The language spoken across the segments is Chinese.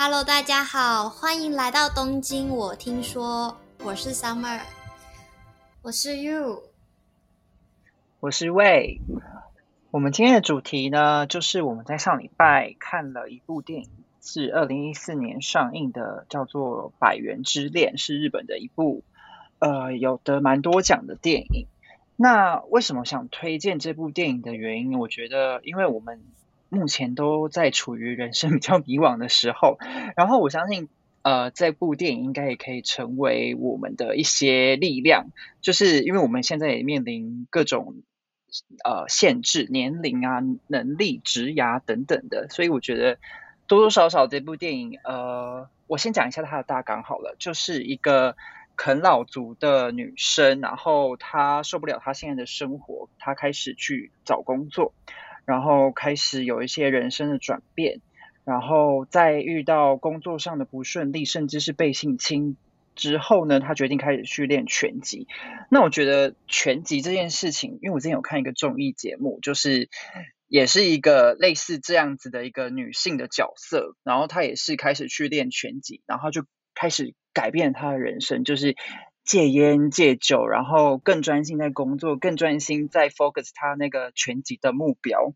Hello，大家好，欢迎来到东京。我听说我是 Summer，我是 You，我是 Wei。我们今天的主题呢，就是我们在上礼拜看了一部电影，是二零一四年上映的，叫做《百元之恋》，是日本的一部呃有得蛮多奖的电影。那为什么想推荐这部电影的原因？我觉得，因为我们目前都在处于人生比较迷惘的时候，然后我相信，呃，这部电影应该也可以成为我们的一些力量，就是因为我们现在也面临各种。呃，限制年龄啊、能力、职涯等等的，所以我觉得多多少少这部电影，呃，我先讲一下它的大纲好了，就是一个啃老族的女生，然后她受不了她现在的生活，她开始去找工作，然后开始有一些人生的转变，然后在遇到工作上的不顺利，甚至是被性侵。之后呢，他决定开始去练拳击。那我觉得拳击这件事情，因为我之前有看一个综艺节目，就是也是一个类似这样子的一个女性的角色，然后她也是开始去练拳击，然后就开始改变她的人生，就是戒烟戒酒，然后更专心在工作，更专心在 focus 他那个全集的目标。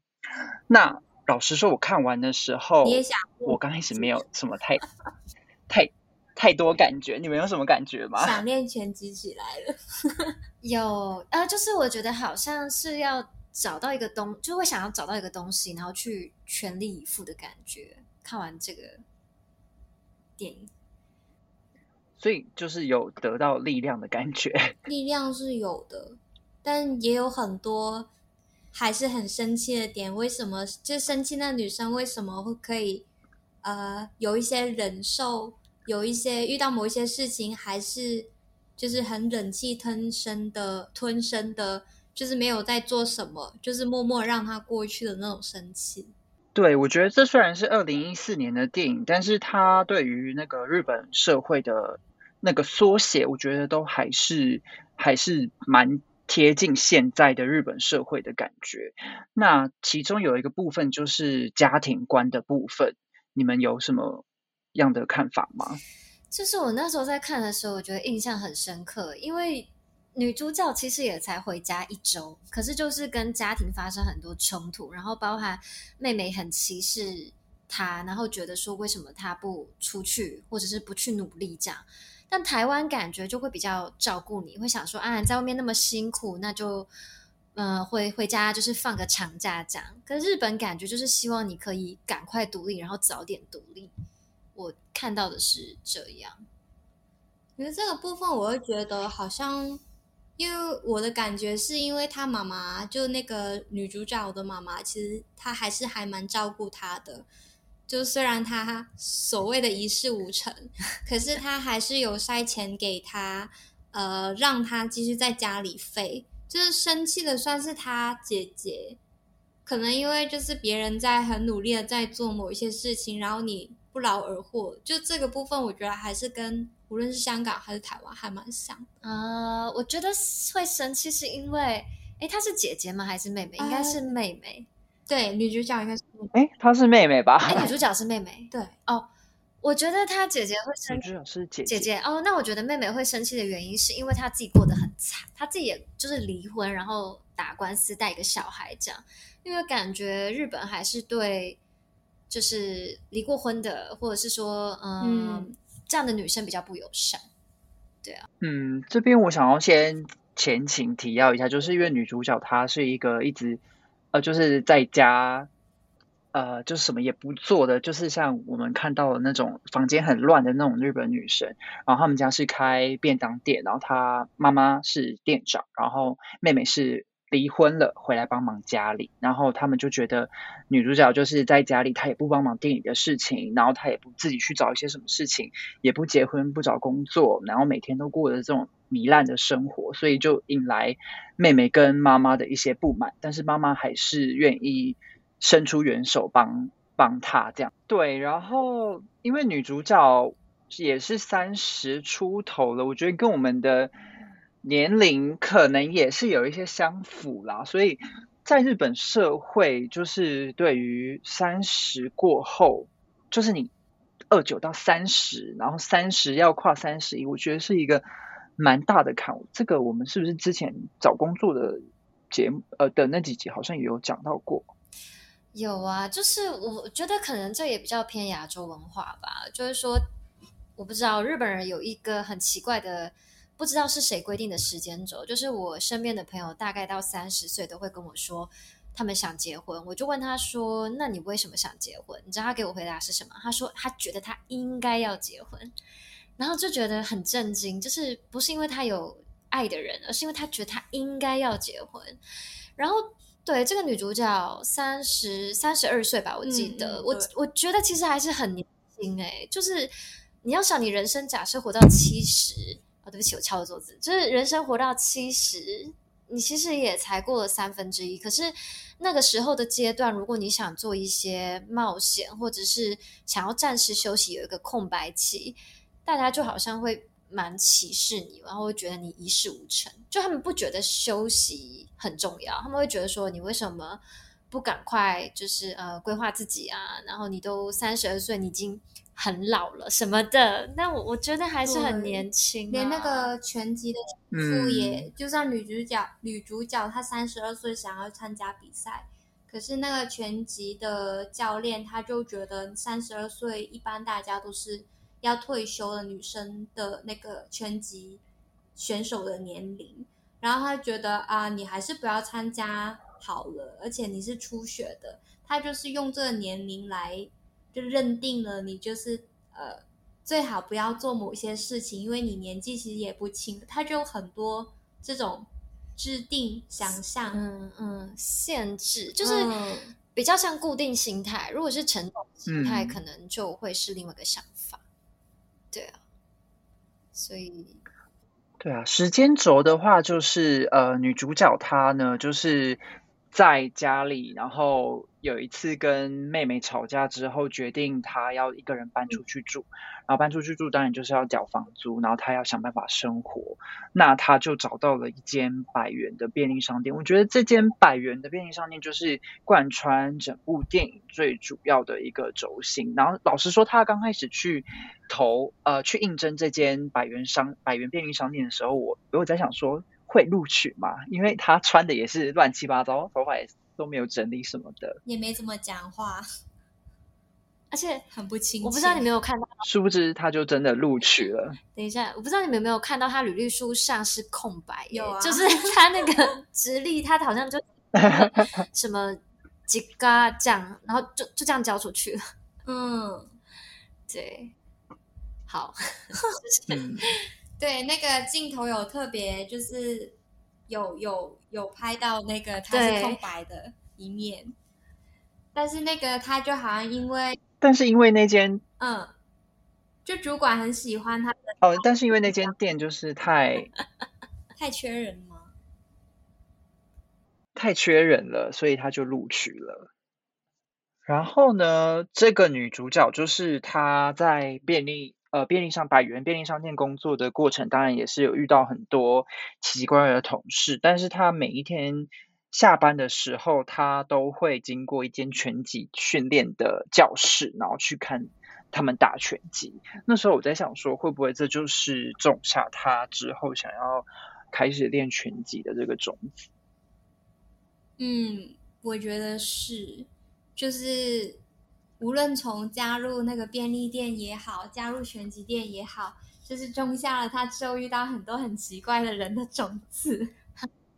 那老实说，我看完的时候，你也想，我刚开始没有什么太太。太多感觉，你们有什么感觉吗？想念拳击起来了，有呃，就是我觉得好像是要找到一个东，就会想要找到一个东西，然后去全力以赴的感觉。看完这个电影，所以就是有得到力量的感觉。力量是有的，但也有很多还是很生气的点。为什么就生气？那女生为什么会可以呃有一些忍受？有一些遇到某一些事情，还是就是很忍气吞声的吞声的，就是没有在做什么，就是默默让它过去的那种生气。对，我觉得这虽然是二零一四年的电影，但是它对于那个日本社会的那个缩写，我觉得都还是还是蛮贴近现在的日本社会的感觉。那其中有一个部分就是家庭观的部分，你们有什么？样的看法吗？就是我那时候在看的时候，我觉得印象很深刻，因为女主角其实也才回家一周，可是就是跟家庭发生很多冲突，然后包含妹妹很歧视她，然后觉得说为什么她不出去，或者是不去努力这样。但台湾感觉就会比较照顾你，会想说啊，在外面那么辛苦，那就嗯回回家就是放个长假这样。可日本感觉就是希望你可以赶快独立，然后早点独立。我看到的是这样，因为这个部分我会觉得好像，因为我的感觉是因为他妈妈就那个女主角的妈妈，其实她还是还蛮照顾她的。就虽然他所谓的一事无成，可是他还是有塞钱给他，呃，让他继续在家里废。就是生气的算是他姐姐，可能因为就是别人在很努力的在做某一些事情，然后你。不劳而获，就这个部分，我觉得还是跟无论是香港还是台湾还蛮像啊。我觉得会生气是因为，哎，她是姐姐吗？还是妹妹？应该是妹妹。对，女主角应该是，哎，她是妹妹吧？哎，女主角是妹妹。对，哦，我觉得她姐姐会生，女主角是姐姐姐。哦，那我觉得妹妹会生气的原因是因为她自己过得很惨，她自己也就是离婚，然后打官司带一个小孩这样，因为感觉日本还是对。就是离过婚的，或者是说，嗯，这样的女生比较不友善，对啊。嗯，这边我想要先前情提要一下，就是因为女主角她是一个一直呃，就是在家，呃，就是什么也不做的，就是像我们看到的那种房间很乱的那种日本女生。然后他们家是开便当店，然后她妈妈是店长，然后妹妹是。离婚了，回来帮忙家里，然后他们就觉得女主角就是在家里，她也不帮忙店里的事情，然后她也不自己去找一些什么事情，也不结婚，不找工作，然后每天都过着这种糜烂的生活，所以就引来妹妹跟妈妈的一些不满，但是妈妈还是愿意伸出援手帮帮她这样。对，然后因为女主角也是三十出头了，我觉得跟我们的。年龄可能也是有一些相符啦，所以在日本社会，就是对于三十过后，就是你二九到三十，然后三十要跨三十一，我觉得是一个蛮大的坎。这个我们是不是之前找工作的节目呃的那几集好像也有讲到过？有啊，就是我觉得可能这也比较偏亚洲文化吧。就是说，我不知道日本人有一个很奇怪的，不知道是谁规定的时间轴。就是我身边的朋友大概到三十岁都会跟我说。他们想结婚，我就问他说：“那你为什么想结婚？”你知道他给我回答是什么？他说：“他觉得他应该要结婚。”然后就觉得很震惊，就是不是因为他有爱的人，而是因为他觉得他应该要结婚。然后，对这个女主角三十三十二岁吧，我记得，我我觉得其实还是很年轻哎。就是你要想，你人生假设活到七十啊，对不起，我敲了桌子，就是人生活到七十。你其实也才过了三分之一，可是那个时候的阶段，如果你想做一些冒险，或者是想要暂时休息，有一个空白期，大家就好像会蛮歧视你，然后会觉得你一事无成。就他们不觉得休息很重要，他们会觉得说你为什么不赶快就是呃规划自己啊？然后你都三十二岁，你已经。很老了什么的，但我我觉得还是很年轻。连那个拳击的副也，就算女主角女主角她三十二岁想要参加比赛，可是那个拳击的教练他就觉得三十二岁一般大家都是要退休的女生的那个拳击选手的年龄，然后他觉得啊，你还是不要参加好了，而且你是初学的，他就是用这个年龄来。就认定了你就是呃，最好不要做某些事情，因为你年纪其实也不轻。他就很多这种制定想象，嗯嗯，限制就是比较像固定心态。如果是成长心态，可能就会是另外一个想法。对啊，所以对啊，时间轴的话，就是呃，女主角她呢，就是在家里，然后。有一次跟妹妹吵架之后，决定她要一个人搬出去住，然后搬出去住当然就是要缴房租，然后她要想办法生活，那她就找到了一间百元的便利商店。我觉得这间百元的便利商店就是贯穿整部电影最主要的一个轴心。然后老实说，她刚开始去投呃去应征这间百元商百元便利商店的时候，我我在想说会录取吗？因为她穿的也是乱七八糟，头发也是。都没有整理什么的，也没怎么讲话，而且很不清。我不知道你没有看到，殊不知他就真的录取了。等一下，我不知道你们有没有看到他履历书上是空白，有啊，就是 他那个直立，他好像就 什么几嘎这样，然后就就这样交出去了。嗯，对，好，对，那个镜头有特别，就是有有。有拍到那个他是空白的一面，但是那个他就好像因为，但是因为那间嗯，就主管很喜欢他的哦，但是因为那间店就是太 太缺人吗？太缺人了，所以他就录取了。然后呢，这个女主角就是她在便利。呃，便利商百元便利商店工作的过程，当然也是有遇到很多奇奇怪怪的同事。但是他每一天下班的时候，他都会经过一间拳击训练的教室，然后去看他们打拳击。那时候我在想说，会不会这就是种下他之后想要开始练拳击的这个种子？嗯，我觉得是，就是。无论从加入那个便利店也好，加入拳击店也好，就是种下了他之后遇到很多很奇怪的人的种子。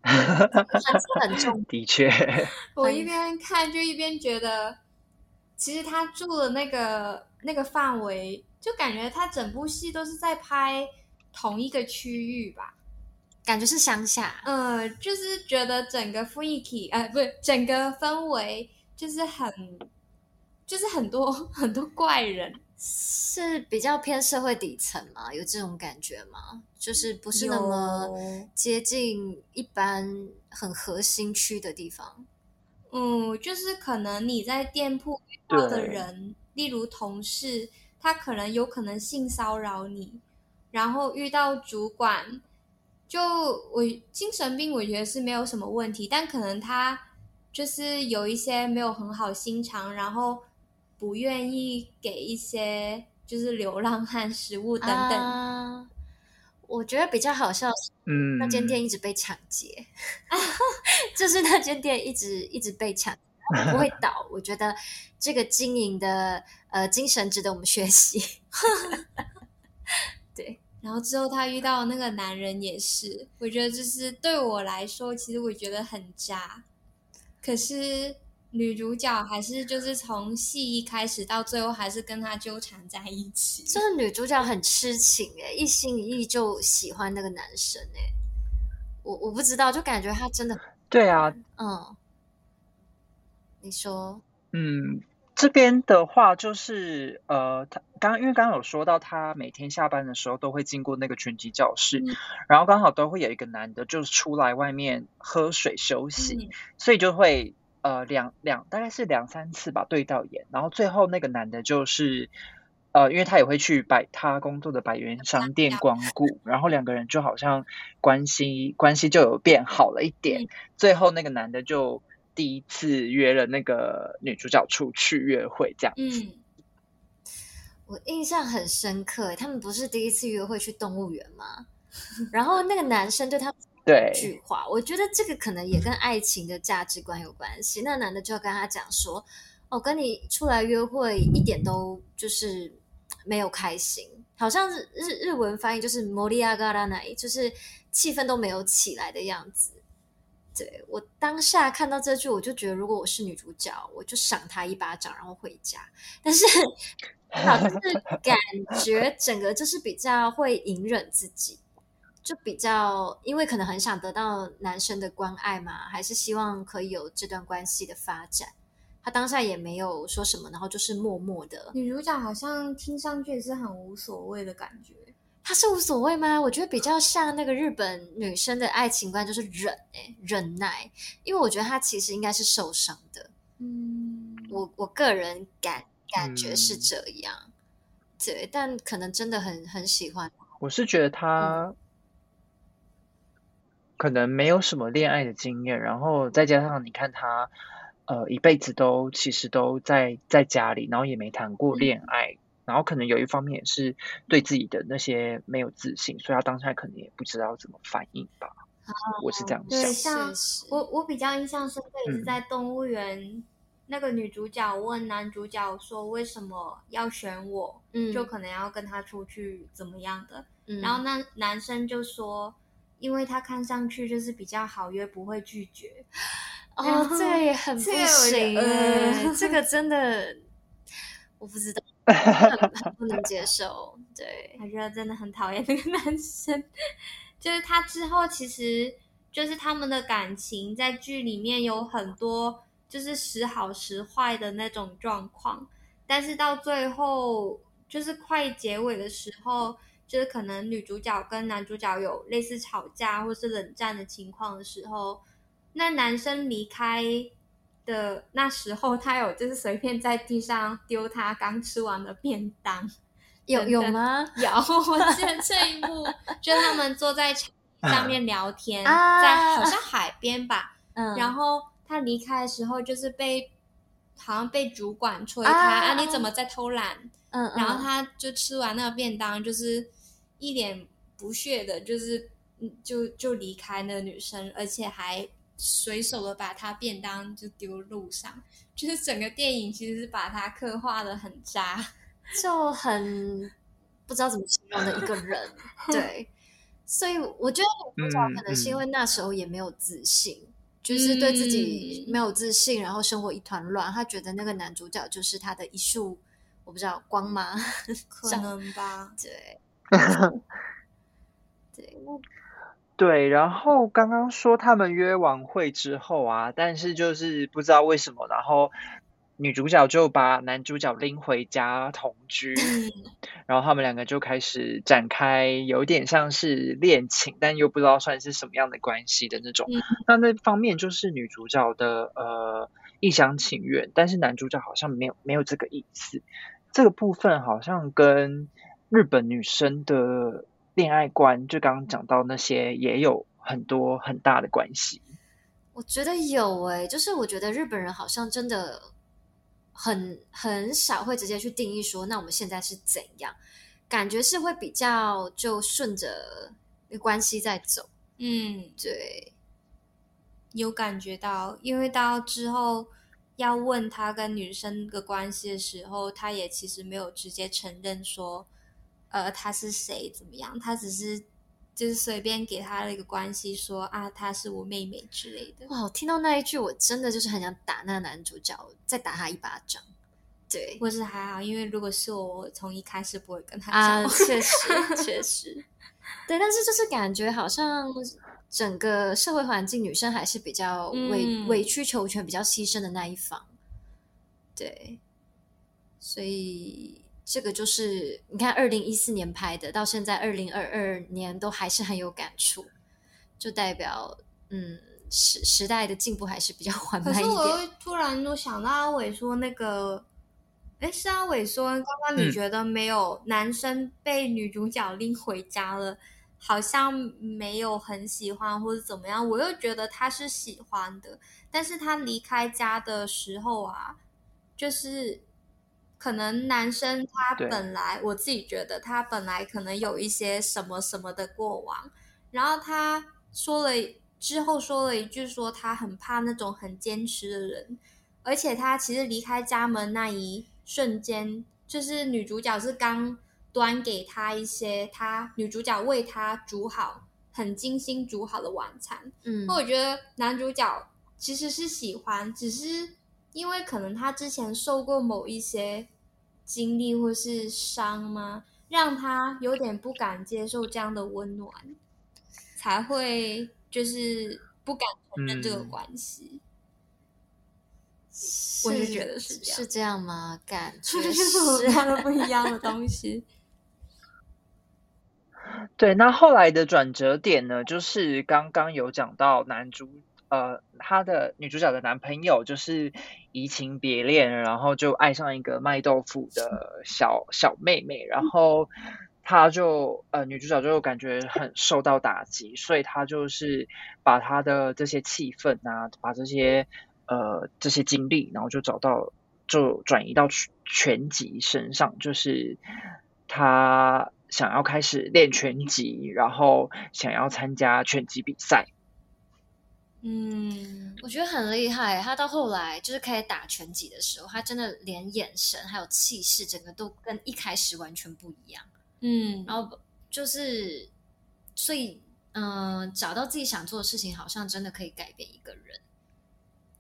很重，的确。我一边看就一边觉得，其实他住的那个那个范围，就感觉他整部戏都是在拍同一个区域吧，感觉是乡下。嗯，就是觉得整个雰囲気，呃，不是整个氛围，就是很。就是很多 很多怪人，是比较偏社会底层嘛？有这种感觉吗？就是不是那么接近一般很核心区的地方。嗯，就是可能你在店铺遇到的人，例如同事，他可能有可能性骚扰你，然后遇到主管，就我精神病，我觉得是没有什么问题，但可能他就是有一些没有很好心肠，然后。不愿意给一些就是流浪汉、食物等等。啊我觉得比较好笑是嗯，那间店一直被抢劫，就是那间店一直一直被抢，不会倒。我觉得这个经营的呃精神值得我们学习。对，然后之后他遇到那个男人也是，我觉得就是对我来说，其实我觉得很渣。可是女主角还是就是从戏一开始到最后还是跟他纠缠在一起。这个女主角很痴情哎、一心一意就喜欢那个男生哎、我我不知道，就感觉他真的对啊，嗯，你说。嗯，这边的话就是呃，他刚因为刚刚有说到，他每天下班的时候都会经过那个拳击教室，嗯然后刚好都会有一个男的，就是出来外面喝水休息，嗯所以就会呃两两大概是两三次吧对到眼，然后最后那个男的就是呃，因为他也会去百他工作的百元商店光顾，然后两个人就好像关系关系就有变好了一点，嗯最后那个男的就第一次约了那个女主角出去约会，这样。嗯，我印象很深刻欸，他们不是第一次约会去动物园吗？然后那个男生对他们对一句话，我觉得这个可能也跟爱情的价值观有关系。那男的就要跟他讲说：“哦，跟你出来约会一点都就是没有开心，好像日日日文翻译就是 m o r i a g a r a n a 就是气氛都没有起来的样子。”对我当下看到这句，我就觉得如果我是女主角，我就赏他一巴掌，然后回家。但是 好像是感觉整个就是比较会隐忍自己，就比较因为可能很想得到男生的关爱嘛，还是希望可以有这段关系的发展。他当下也没有说什么，然后就是默默的。女主角好像听上去也是很无所谓的感觉。她是无所谓吗？我觉得比较像那个日本女生的爱情观，就是忍哎、忍耐。因为我觉得她其实应该是受伤的，嗯，我我个人感感觉是嗯这样。对，但可能真的很很喜欢。我是觉得他可能没有什么恋爱的经验，然后再加上你看他呃一辈子都其实都在在家里，然后也没谈过恋爱，然后可能有一方面也是对自己的那些没有自信，所以他当下可能也不知道怎么反应吧。我是这样对想。像我我比较印象深刻也是嗯在动物园，那个女主角问男主角说为什么要选我，嗯就可能要跟他出去怎么样的，嗯然后那男生就说。因为他看上去就是比较好约，不会拒绝。哦，这个也很不行这个真的我不知道，很很不能接受。对，我觉得真的很讨厌那个男生，就是他之后其实就是他们的感情在剧里面有很多就是时好时坏的那种状况，但是到最后就是快结尾的时候，就是可能女主角跟男主角有类似吵架或是冷战的情况的时候，那男生离开。的那时候，他有就是随便在地上丢他刚吃完的便当，有有吗？有，我记得这一幕，就他们坐在 上面聊天，啊在好像海边吧。嗯，然后他离开的时候，就是被好像被主管催他，啊啊你怎么在偷懒？嗯，嗯然后他就吃完那个便当，就是一脸不屑的，就是嗯就就离开那个女生，而且还随手的把她便当就丢路上，就是整个电影其实是把她刻画的很渣。就很不知道怎么形容的一个人，对，所以我觉得女主角可能是因为那时候也没有自信，就是对自己嗯。没有自信，然后生活一团乱，她觉得那个男主角就是他的一束，我不知道光吗？可能吧，对，对，对，然后刚刚说他们约完会之后啊，但是就是不知道为什么，然后女主角就把男主角拎回家同居，然后他们两个就开始展开有点像是恋情，但又不知道算是什么样的关系的那种。嗯那那方面就是女主角的呃一厢情愿，但是男主角好像没有没有这个意思。这个部分好像跟日本女生的恋爱观，就刚刚讲到那些，也有很多很大的关系。我觉得有诶、就是我觉得日本人好像真的很很少会直接去定义说，那我们现在是怎样？感觉是会比较就顺着关系在走。嗯，对，有感觉到，因为到之后要问他跟女生的关系的时候，他也其实没有直接承认说，呃，他是谁怎么样，他只是就是随便给他了一个关系，说啊，她是我妹妹之类的。哇，我听到那一句，我真的就是很想打那个男主角，再打他一巴掌。对，或是还好，因为如果是我，我从一开始不会跟他啊，讲。确实确实，对，但是就是感觉好像整个社会环境，女生还是比较委、嗯委曲求全、比较牺牲的那一方。对，所以这个就是你看，二零一四年拍的，到现在二零二二年都还是很有感触，就代表嗯时时代的进步还是比较缓慢一点。是我又。突然就想到阿伟说那个，哎，是阿伟说，刚刚你嗯。觉得没有男生被女主角拎回家了，好像没有很喜欢或者怎么样，我又觉得他是喜欢的，但是他离开家的时候啊，就是可能男生他本来我自己觉得他本来可能有一些什么什么的过往，然后他说了之后说了一句说他很怕那种很坚持的人，而且他其实离开家门那一瞬间，就是女主角是刚端给他一些他女主角为他煮好很精心煮好的晚餐，嗯。那我觉得男主角其实是喜欢，只是因为可能他之前受过某一些经历或是伤吗，让他有点不敢接受这样的温暖，才会就是不敢承认这个嗯关系。我是觉得是这样是这样吗？感 觉这就是我们看的不一样的 东西。对，那后来的转折点呢，就是刚刚有讲到男主，呃，他的女主角的男朋友就是移情别恋，然后就爱上一个卖豆腐的小小妹妹，然后他就呃，女主角就感觉很受到打击，所以他就是把他的这些气氛啊，把这些呃这些经历，然后就找到就转移到拳拳击身上，就是他想要开始练拳击，然后想要参加拳击比赛。嗯，我觉得很厉害。他到后来就是开始打拳击的时候，他真的连眼神还有气势，整个都跟一开始完全不一样。嗯，然后就是，所以嗯、呃找到自己想做的事情，好像真的可以改变一个人。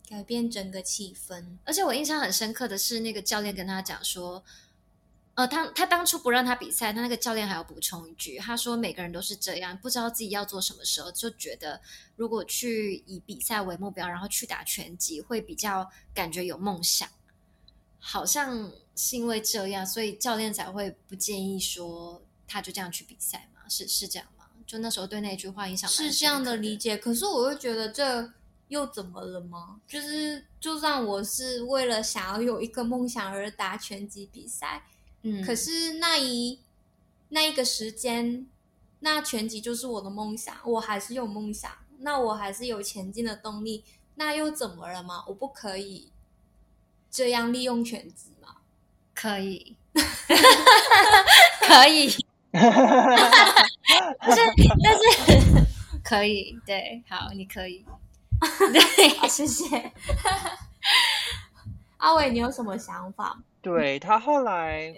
改变整个气氛。而且我印象很深刻的是，那个教练跟他讲说，呃，他他当初不让他比赛，他那个教练还要补充一句，他说每个人都是这样，不知道自己要做什么时候，就觉得如果去以比赛为目标，然后去打拳击，会比较感觉有梦想。好像是因为这样，所以教练才会不建议说他就这样去比赛嘛？是是这样吗？就那时候对那句话影响是这样的的理解，可是我又觉得这又怎么了吗？就是就算我是为了想要有一个梦想而打拳击比赛，嗯，可是那一那一个时间，那全集就是我的梦想，我还是有梦想，那我还是有前进的动力，那又怎么了吗？我不可以这样利用全集吗？可以，可以，但是但是可以，对，好，你可以，对，好，谢谢。阿伟，你有什么想法？对他后来，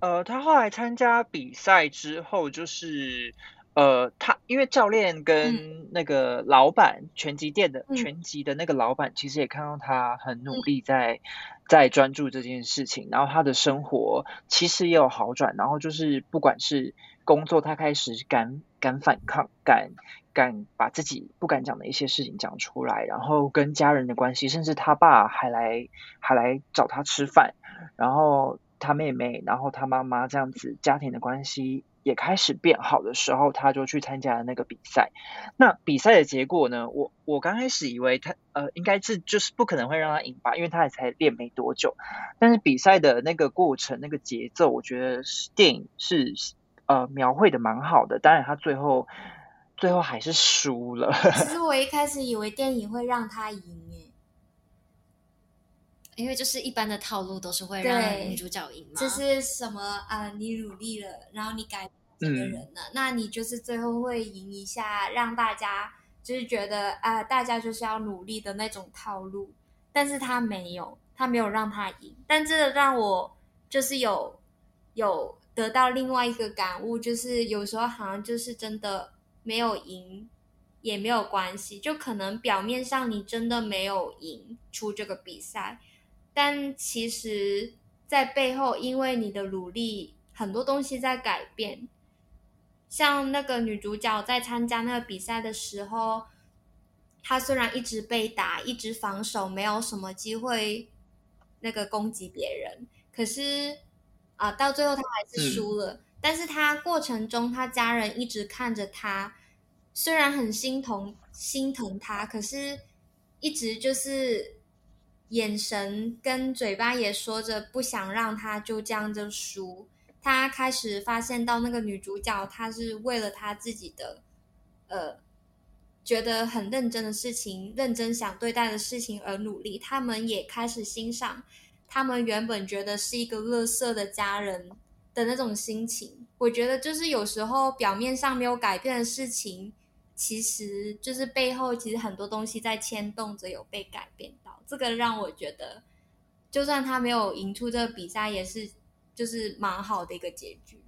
呃，他后来参加比赛之后，就是呃，他因为教练跟那个老板拳击店的嗯。拳击的那个老板，其实也看到他很努力在在专注这件事情，然后他的生活其实也有好转，然后就是不管是工作，他开始敢敢反抗，敢敢把自己不敢讲的一些事情讲出来，然后跟家人的关系，甚至他爸还来还来找他吃饭，然后他妹妹，然后他妈妈这样子家庭的关系也开始变好的时候，他就去参加了那个比赛。那比赛的结果呢？我我刚开始以为他呃应该是就是不可能会让他赢吧，因为他也才练没多久。但是比赛的那个过程、那个节奏，我觉得是电影是呃描绘的蛮好的。当然他最后最后还是输了。其实我一开始以为电影会让他赢，因为就是一般的套路都是会让女主角赢嘛。就是什么啊？你努力了，然后你改这个人了，那你就是最后会赢一下，让大家就是觉得啊，大家就是要努力的那种套路。但是他没有，他没有让他赢。但这个让我就是有有得到另外一个感悟，就是有时候好像就是真的没有赢。也没有关系，就可能表面上你真的没有赢出这个比赛，但其实，在背后因为你的努力，很多东西在改变。像那个女主角在参加那个比赛的时候，她虽然一直被打，一直防守，没有什么机会那个攻击别人，可是啊，到最后她还是输了。但是她过程中，她家人一直看着她。虽然很心疼心疼她，可是一直就是眼神跟嘴巴也说着不想让他就这样就输。他开始发现到那个女主角，她是为了她自己的呃觉得很认真的事情、认真想对待的事情而努力。他们也开始欣赏他们原本觉得是一个乐色的家人的那种心情。我觉得就是有时候表面上没有改变的事情。其实就是背后，其实很多东西在牵动着有被改变到，这个让我觉得，就算他没有赢出这个比赛，也是就是蛮好的一个结局。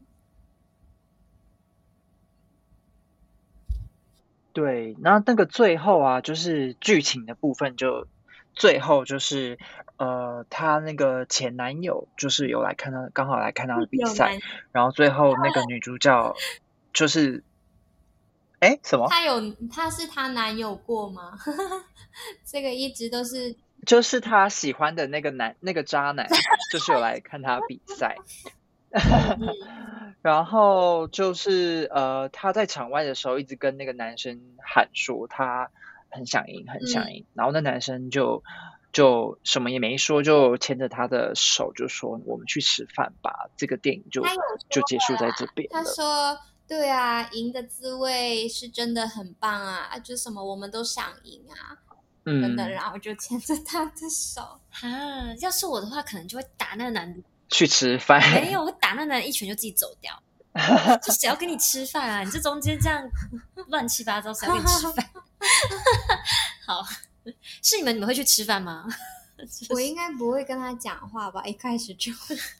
对，那那个最后啊，就是剧情的部分，就最后就是呃，他那个前男友就是有来看到，刚好来看到比赛，然后最后那个 女主角就是。哎，什么？他有他是他男友过吗？这个一直都是，就是他喜欢的那个男那个渣男，就是有来看他比赛。然后就是呃，他在场外的时候一直跟那个男生喊说他很想赢，很想赢。然后那男生就就什么也没说，就牵着他的手就说：“我们去吃饭吧。”这个电影就就结束在这边。他说。对啊，赢的滋味是真的很棒啊！就什么我们都想赢啊，等等，然后就牵着他的手。啊，要是我的话，可能就会打那个男的去吃饭。没有，我打那男的一拳就自己走掉。就谁要跟你吃饭啊？你这中间这样乱七八糟，谁要跟你吃饭？好，是你们，你们会去吃饭吗？我应该不会跟他讲话吧？一开始就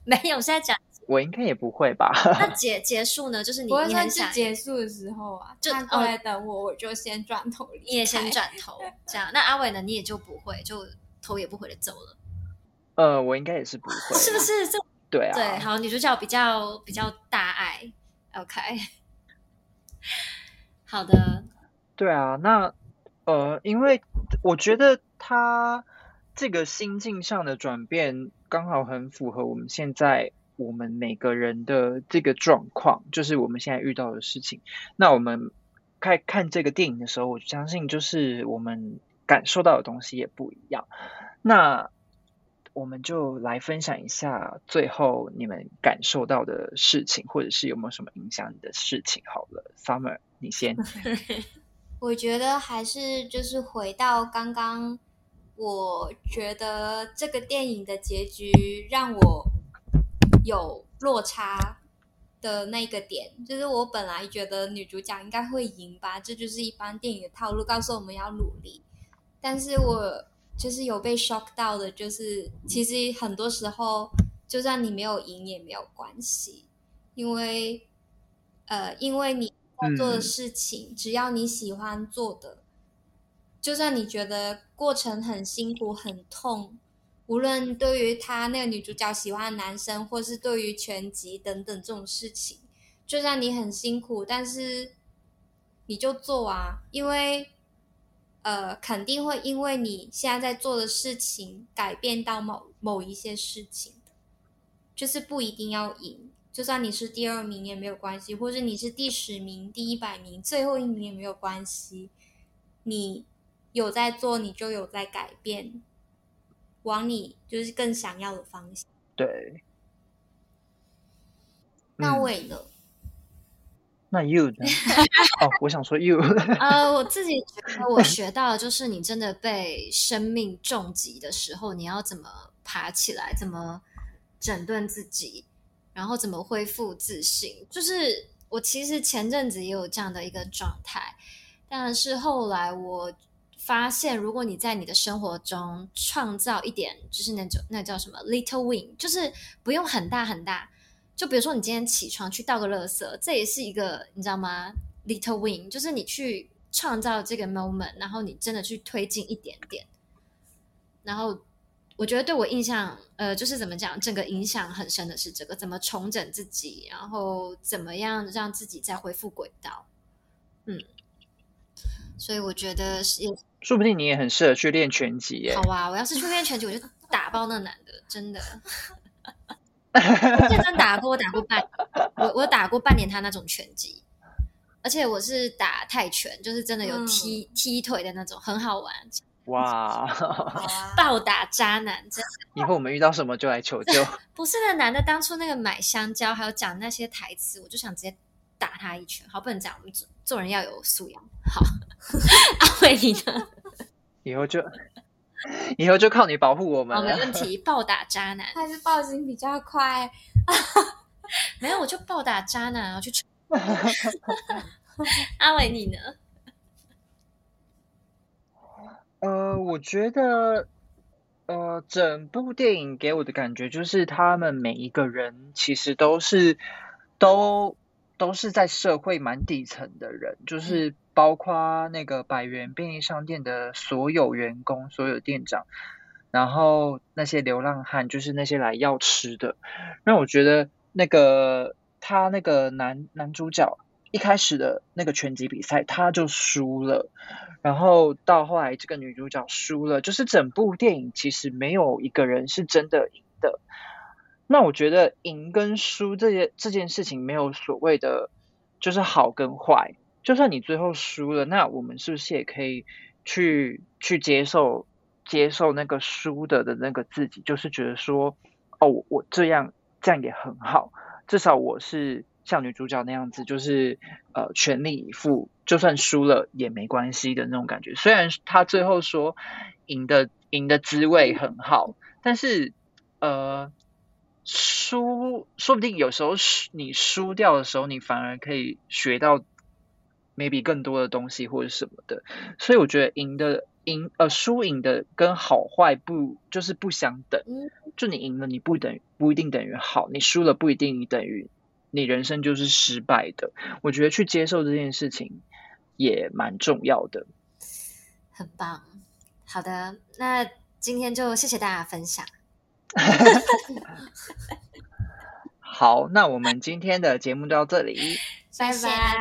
没有，现在讲。我应该也不会吧？那结结束呢？就是你你很想结束的时候啊，就过来等我，我就先转头你也先转头，这样。那阿伟呢？你也就不会，就头也不回的走了。呃，我应该也是不会，是不是？这对啊。对，好，女主角比较比较大爱，OK。好的。对啊，那呃，因为我觉得他这个心境上的转变，刚好很符合我们现在。我们每个人的这个状况，就是我们现在遇到的事情。那我们看看这个电影的时候，我相信就是我们感受到的东西也不一样。那我们就来分享一下最后你们感受到的事情，或者是有没有什么影响你的事情。好了，Summer，你先。我觉得还是就是回到刚刚，我觉得这个电影的结局让我。有落差的那个点，就是我本来觉得女主角应该会赢吧，这就是一般电影的套路，告诉我们要努力。但是我就是有被 shock 到的，就是其实很多时候，就算你没有赢也没有关系，因为呃，因为你在做的事情，只要你喜欢做的，就算你觉得过程很辛苦、很痛。无论对于他那个女主角喜欢的男生，或是对于全集等等这种事情，就算你很辛苦，但是你就做啊，因为呃，肯定会因为你现在在做的事情改变到某某一些事情就是不一定要赢，就算你是第二名也没有关系，或者你是第十名、第一百名、最后一名也没有关系，你有在做，你就有在改变。往你就是更想要的方向。对。那伟呢？那 you 呢？哦，我想说 you。呃，我自己觉得我 学到的就是，你真的被生命重击的时候，你要怎么爬起来，怎么整顿自己，然后怎么恢复自信。就是我其实前阵子也有这样的一个状态，但是后来我发现，如果你在你的生活中创造一点，就是那种那叫什么 little win，就是不用很大很大。就比如说，你今天起床去倒个垃圾，这也是一个你知道吗？Little win，就是你去创造这个 moment，然后你真的去推进一点点。然后我觉得对我印象，呃，就是怎么讲，整个影响很深的是这个，怎么重整自己，然后怎么样让自己再恢复轨道。嗯，所以我觉得是，说不定你也很适合去练拳击耶。好啊，我要是去练拳击，我就打爆那男的，真的。认真打过，我打过半，我我打过半年他那种拳击，而且我是打泰拳，就是真的有踢踢腿的那种，很好玩。哇，暴打渣男，真的。以后我们遇到什么就来求救。不是那男的当初那个买香蕉，还有讲那些台词，我就想直接打他一拳。好，不能讲，我们做做人要有素养。好，阿伟你呢？以后就。以后就靠你保护我们。没问题，暴打渣男还是报警比较快？没有，我就暴打渣男，然后去。阿伟，你呢？呃，我觉得，呃，整部电影给我的感觉就是，他们每一个人其实都是都都是在社会蛮底层的人，就是。包括那个百元便利商店的所有员工、所有店长，然后那些流浪汉，就是那些来要吃的。让我觉得那个他那个男男主角一开始的那个拳击比赛他就输了，然后到后来这个女主角输了，就是整部电影其实没有一个人是真的赢的。那我觉得赢跟输这件这件事情没有所谓的，就是好跟坏。就算你最后输了，那我们是不是也可以去去接受接受那个输的的那个自己？就是觉得说，哦，我这样这样也很好，至少我是像女主角那样子，就是呃全力以赴，就算输了也没关系的那种感觉。虽然他最后说赢的赢的滋味很好，但是呃输说不定有时候你输掉的时候，你反而可以学到。maybe 更多的东西或者什么的，所以我觉得赢的赢呃输赢的跟好坏不就是不相等，就你赢了你不等不一定等于好，你输了不一定你等于你人生就是失败的。我觉得去接受这件事情也蛮重要的。很棒，好的，那今天就谢谢大家分享。好，那我们今天的节目到这里，拜拜。